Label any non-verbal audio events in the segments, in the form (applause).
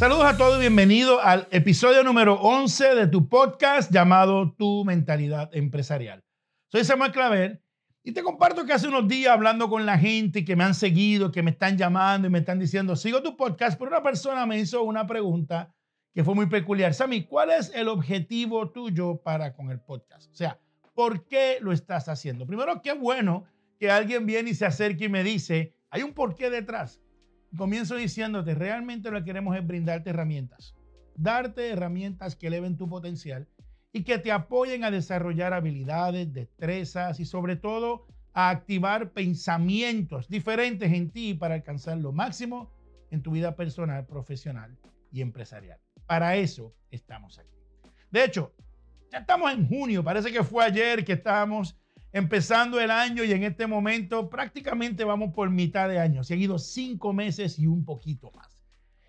Saludos a todos y bienvenidos al episodio número 11 de tu podcast llamado Tu Mentalidad Empresarial. Soy Samuel Claver y te comparto que hace unos días hablando con la gente que me han seguido, que me están llamando y me están diciendo, sigo tu podcast, pero una persona me hizo una pregunta que fue muy peculiar. Sammy, ¿cuál es el objetivo tuyo para con el podcast? O sea, ¿por qué lo estás haciendo? Primero, qué bueno que alguien viene y se acerque y me dice, hay un porqué detrás. Comienzo diciéndote, realmente lo que queremos es brindarte herramientas, darte herramientas que eleven tu potencial y que te apoyen a desarrollar habilidades, destrezas y sobre todo a activar pensamientos diferentes en ti para alcanzar lo máximo en tu vida personal, profesional y empresarial. Para eso estamos aquí. De hecho, ya estamos en junio, parece que fue ayer que estábamos empezando el año y en este momento prácticamente vamos por mitad de año. Seguido cinco meses y un poquito más.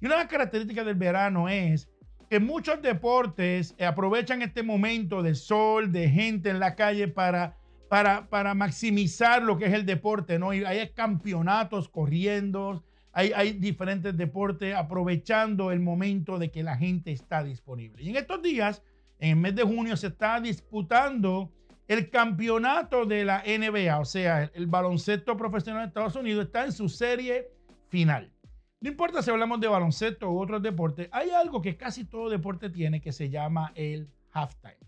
Y una de las características del verano es que muchos deportes aprovechan este momento de sol, de gente en la calle para, para, para maximizar lo que es el deporte, ¿no? Y hay campeonatos corriendo, hay, hay diferentes deportes aprovechando el momento de que la gente está disponible. Y en estos días, en el mes de junio, se está disputando el campeonato de la NBA, o sea, el, baloncesto profesional de Estados Unidos, está en su serie final. No importa si hablamos de baloncesto u otros deportes, hay algo que casi todo deporte tiene que se llama el halftime.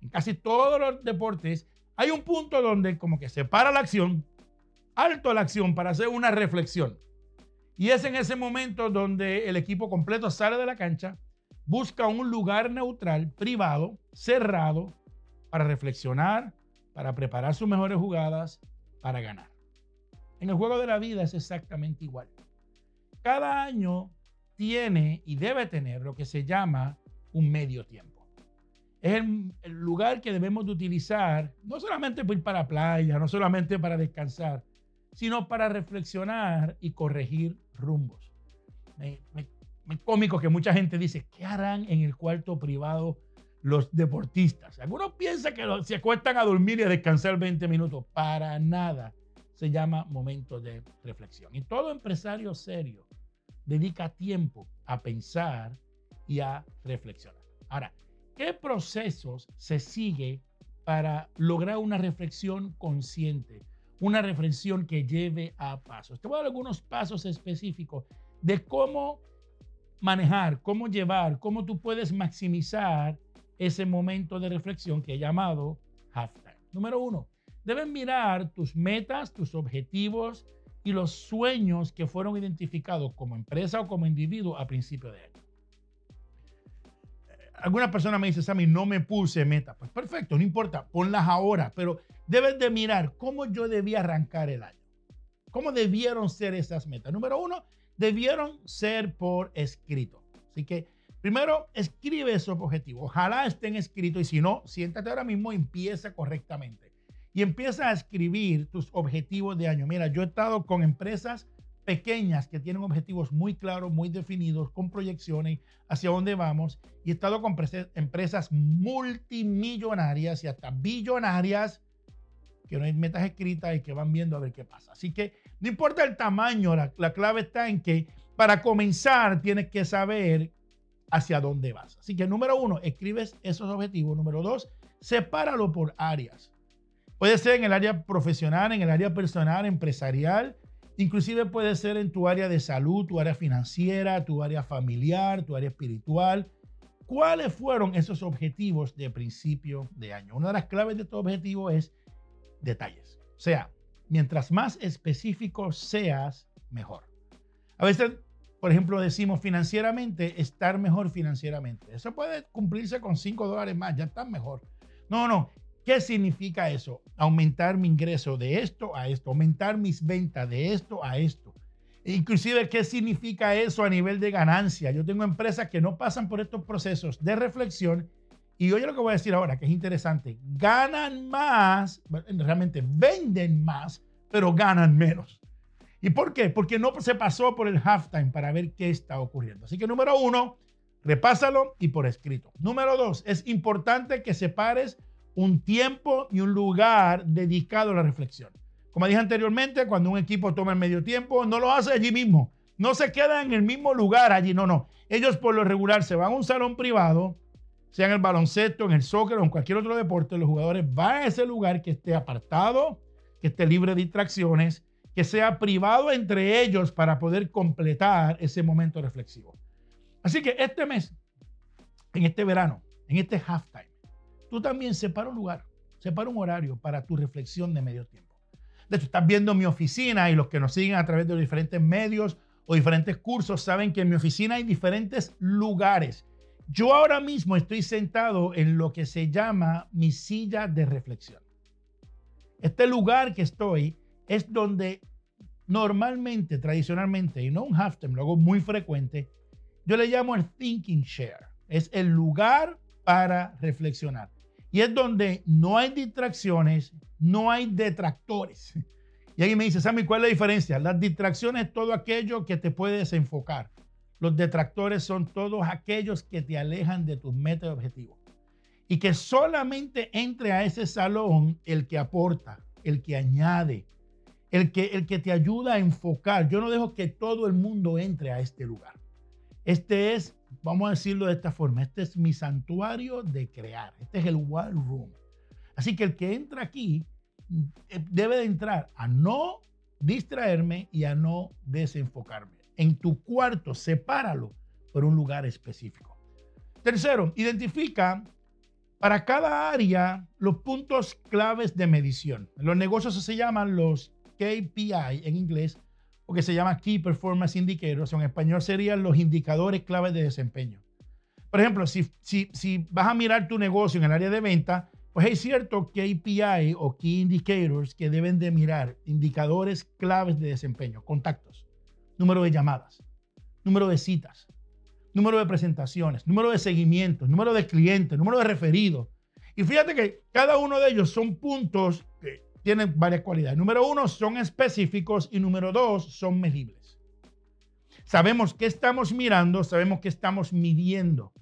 En casi todos los deportes hay un punto donde como que se para la acción, alto la acción para hacer una reflexión. Y es en ese momento donde el equipo completo sale de la cancha, busca un lugar neutral, privado, cerrado, para reflexionar, para preparar sus mejores jugadas, para ganar. En el juego de la vida es exactamente igual. Cada año tiene y debe tener lo que se llama un medio tiempo. Es el, lugar que debemos de utilizar no solamente para ir para la playa, no solamente para descansar, sino para reflexionar y corregir rumbos. Me cómico que mucha gente dice, ¿qué harán en el cuarto privado los deportistas. Algunos piensan que se acuestan a dormir y a descansar 20 minutos. Para nada. Se llama momento de reflexión. Y todo empresario serio dedica tiempo a pensar y a reflexionar. Ahora, ¿qué procesos se sigue para lograr una reflexión consciente? Una reflexión que lleve a pasos. Te voy a dar algunos pasos específicos de cómo manejar, cómo llevar, cómo tú puedes maximizar ese momento de reflexión que he llamado halftime. Número uno, deben mirar tus metas, tus objetivos y los sueños que fueron identificados como empresa o como individuo a principio de año. Alguna persona me dice, Sammy, no me puse meta. Pues perfecto, no importa, ponlas ahora, pero debes de mirar cómo yo debía arrancar el año. ¿Cómo debieron ser esas metas? Número uno, debieron ser por escrito. Así que Primero, escribe esos objetivos. Ojalá estén escritos y si no, siéntate ahora mismo y empieza correctamente. Y empieza a escribir tus objetivos de año. Mira, yo he estado con empresas pequeñas que tienen objetivos muy claros, muy definidos, con proyecciones hacia dónde vamos. Y he estado con empresas multimillonarias y hasta billonarias que no hay metas escritas y que van viendo a ver qué pasa. Así que no importa el tamaño, la, la clave está en que para comenzar tienes que saber hacia dónde vas. Así que número uno, escribes esos objetivos. Número dos, sepáralo por áreas. Puede ser en el área profesional, en el área personal, empresarial. Inclusive puede ser en tu área de salud, tu área financiera, tu área familiar, tu área espiritual. ¿Cuáles fueron esos objetivos de principio de año? Una de las claves de tu objetivo es detalles. O sea, mientras más específico seas, mejor. A veces por ejemplo, decimos financieramente, estar mejor financieramente. Eso puede cumplirse con 5 dólares más, ya está mejor. No, no. ¿Qué significa eso? Aumentar mi ingreso de esto a esto, aumentar mis ventas de esto a esto. Inclusive, ¿qué significa eso a nivel de ganancia? Yo tengo empresas que no pasan por estos procesos de reflexión y oye lo que voy a decir ahora, que es interesante. Ganan más, realmente venden más, pero ganan menos. ¿Y por qué? Porque no se pasó por el halftime para ver qué está ocurriendo. Así que número uno, repásalo y por escrito. Número dos, es importante que separes un tiempo y un lugar dedicado a la reflexión. Como dije anteriormente, cuando un equipo toma el medio tiempo, no lo hace allí mismo. no se quedan en el mismo lugar allí, no, no. Ellos por lo regular se van a un salón privado, sea en el baloncesto, en el soccer o en cualquier otro deporte, los jugadores van a ese lugar que esté apartado, que esté libre de distracciones, que sea privado entre ellos para poder completar ese momento reflexivo. Así que este mes, en este verano, en este halftime, tú también separa un lugar, separa un horario para tu reflexión de medio tiempo. De hecho, estás viendo mi oficina y los que nos siguen a través de los diferentes medios o diferentes cursos saben que en mi oficina hay diferentes lugares. Yo ahora mismo estoy sentado en lo que se llama mi silla de reflexión. Este lugar que estoy es donde normalmente, tradicionalmente, y no un halftime, lo hago muy frecuente, yo le llamo el thinking share. Es el lugar para reflexionar. Y es donde no hay distracciones, no hay detractores. Y alguien me dice, Sammy, ¿cuál es la diferencia? Las distracciones es todo aquello que te puede desenfocar. Los detractores son todos aquellos que te alejan de tus metas y objetivos. Y que solamente entre a ese salón el que aporta, el que añade, el que, el que te ayuda a enfocar. Yo no dejo que todo el mundo entre a este lugar. Este es, vamos a decirlo de esta forma, este es mi santuario de crear. Este es el Wild Room. Así que el que entra aquí eh, debe de entrar a no distraerme y a no desenfocarme. En tu cuarto, sepáralo por un lugar específico. Tercero, identifica para cada área los puntos claves de medición. En los negocios se llaman los KPI en inglés, o que se llama Key Performance Indicators, en español serían los indicadores claves de desempeño. Por ejemplo, si, si, si vas a mirar tu negocio en el área de venta, pues hay ciertos KPI o Key Indicators que deben de mirar, indicadores claves de desempeño, contactos, número de llamadas, número de citas, número de presentaciones, número de seguimientos, número de clientes, número de referidos. Y fíjate que cada uno de ellos son puntos que tienen varias cualidades. Número uno, son específicos y número dos, son medibles. Sabemos qué estamos mirando, sabemos qué estamos midiendo.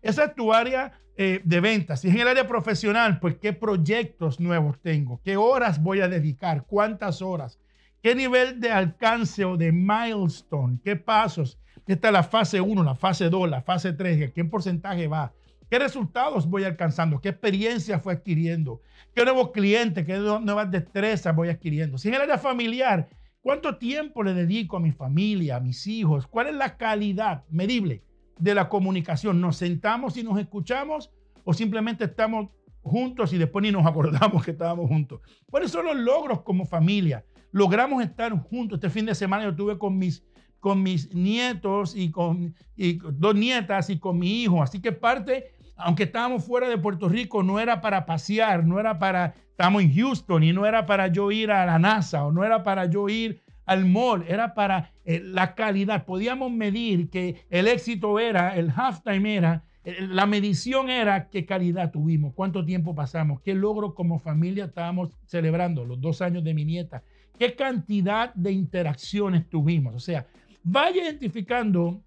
Esa es tu área eh, de ventas. Si es en el área profesional, pues qué proyectos nuevos tengo, qué horas voy a dedicar, cuántas horas, qué nivel de alcance o de milestone, qué pasos. Esta es la fase 1, la fase 2, la fase 3, ¿qué porcentaje va? ¿Qué resultados voy alcanzando? ¿Qué experiencia fue adquiriendo? ¿Qué nuevos clientes? ¿Qué nuevas destrezas voy adquiriendo? Si en el área familiar, ¿cuánto tiempo le dedico a mi familia, a mis hijos? ¿Cuál es la calidad medible de la comunicación? ¿Nos sentamos y nos escuchamos o simplemente estamos juntos y después ni nos acordamos que estábamos juntos? ¿Cuáles son los logros como familia? Logramos estar juntos. Este fin de semana yo estuve con mis con mis nietos y con y dos nietas y con mi hijo. Así que parte aunque estábamos fuera de Puerto Rico, no era para pasear, no era para, estamos en Houston y no era para yo ir a la NASA o no era para yo ir al mall, era para eh, la calidad. Podíamos medir que el éxito era, el halftime era, eh, la medición era qué calidad tuvimos, cuánto tiempo pasamos, qué logro como familia estábamos celebrando, los dos años de mi nieta, qué cantidad de interacciones tuvimos. O sea, vaya identificando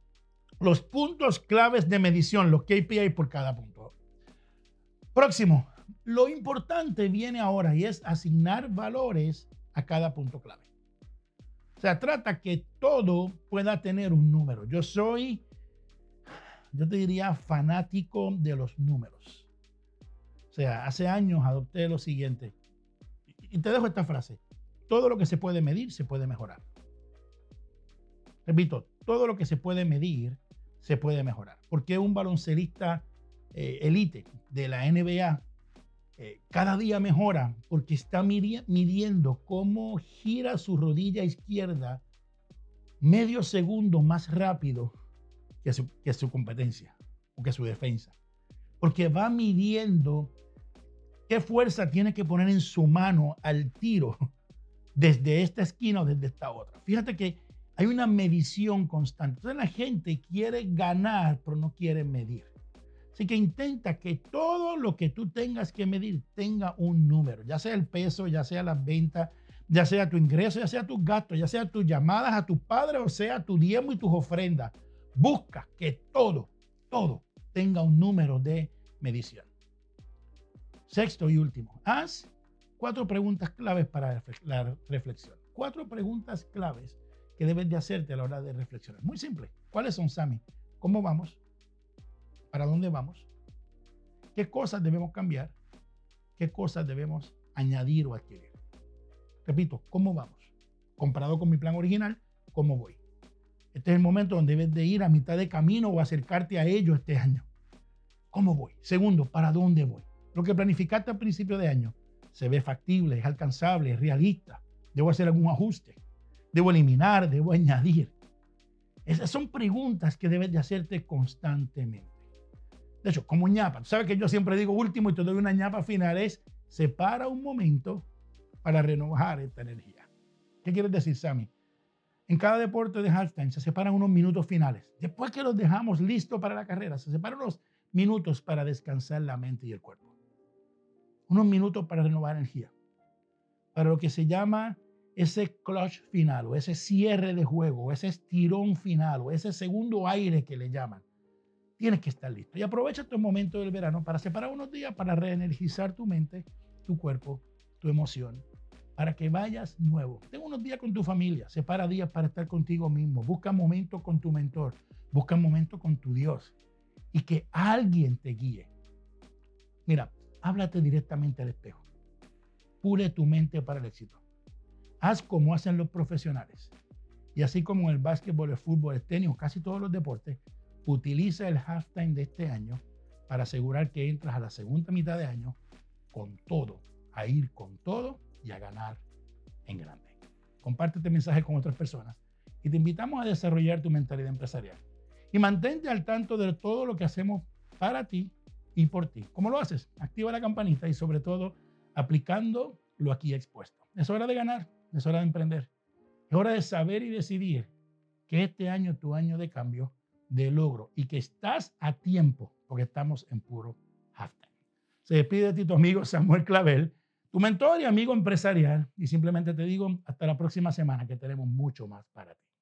los puntos claves de medición, los KPI por cada punto. Próximo, lo importante viene ahora y es asignar valores a cada punto clave. O sea, trata que todo pueda tener un número. Yo soy, yo te diría, fanático de los números. O sea, hace años adopté lo siguiente. Y te dejo esta frase. Todo lo que se puede medir se puede mejorar. Repito, todo lo que se puede medir se puede mejorar. Porque un baloncelista eh, elite de la NBA eh, cada día mejora porque está midiendo cómo gira su rodilla izquierda medio segundo más rápido que su, que su competencia o que su defensa. Porque va midiendo qué fuerza tiene que poner en su mano al tiro desde esta esquina o desde esta otra. Fíjate que hay una medición constante. Entonces la gente quiere ganar, pero no quiere medir. Así que intenta que todo lo que tú tengas que medir tenga un número, ya sea el peso, ya sea las ventas, ya sea tu ingreso, ya sea tus gastos, ya sea tus llamadas a tu padre o sea tu diezmo y tus ofrendas. Busca que todo, todo tenga un número de medición. Sexto y último, haz cuatro preguntas claves para la reflexión. Cuatro preguntas claves que debes de hacerte a la hora de reflexionar. Muy simple. ¿Cuáles son, Sammy? ¿Cómo vamos? ¿Para dónde vamos? ¿Qué cosas debemos cambiar? ¿Qué cosas debemos añadir o adquirir? Repito, ¿cómo vamos? Comparado con mi plan original, ¿cómo voy? Este es el momento donde debes de ir a mitad de camino o acercarte a ello este año. ¿Cómo voy? Segundo, ¿para dónde voy? Lo que planificaste al principio de año se ve factible, es alcanzable, es realista. Debo hacer algún ajuste. Debo eliminar, debo (laughs) añadir. Esas son preguntas que debes de hacerte constantemente. De hecho, como ñapa, tú sabes que yo siempre digo último y te doy una ñapa final, es separa un momento para renovar esta energía. ¿Qué quieres decir, Sammy? En cada deporte de halftime se separan unos minutos finales. Después que los dejamos listos para la carrera, se separan unos minutos para descansar la mente y el cuerpo. Unos minutos para renovar energía. Para lo que se llama ese clutch final o ese cierre de juego, o ese estirón final o ese segundo aire que le llaman. Tienes que estar listo. Y aprovecha estos momentos del verano para separar unos días para reenergizar tu mente, tu cuerpo, tu emoción para que vayas nuevo. Tengo unos días con tu familia, separa días para estar contigo mismo, busca momentos con tu mentor, busca momentos con tu Dios y que alguien te guíe. Mira, háblate directamente al espejo. Pule tu mente para el éxito. Haz como hacen los profesionales. Y así como en el básquetbol, el fútbol, el tenis casi todos los deportes, utiliza el halftime de este año para asegurar que entras a la segunda mitad de año con todo, a ir con todo y a ganar en grande. Comparte este mensaje con otras personas y te invitamos a desarrollar tu mentalidad empresarial. Y mantente al tanto de todo lo que hacemos para ti y por ti. ¿Cómo lo haces? Activa la campanita y sobre todo aplicando lo aquí expuesto. Es hora de ganar, es hora de emprender. Es hora de saber y decidir que este año es tu año de cambio, de logro y que estás a tiempo porque estamos en puro halftime. Se despide de ti tu amigo Samuel Clavel tu mentor y amigo empresarial. Y simplemente te digo hasta la próxima semana que tenemos mucho más para ti.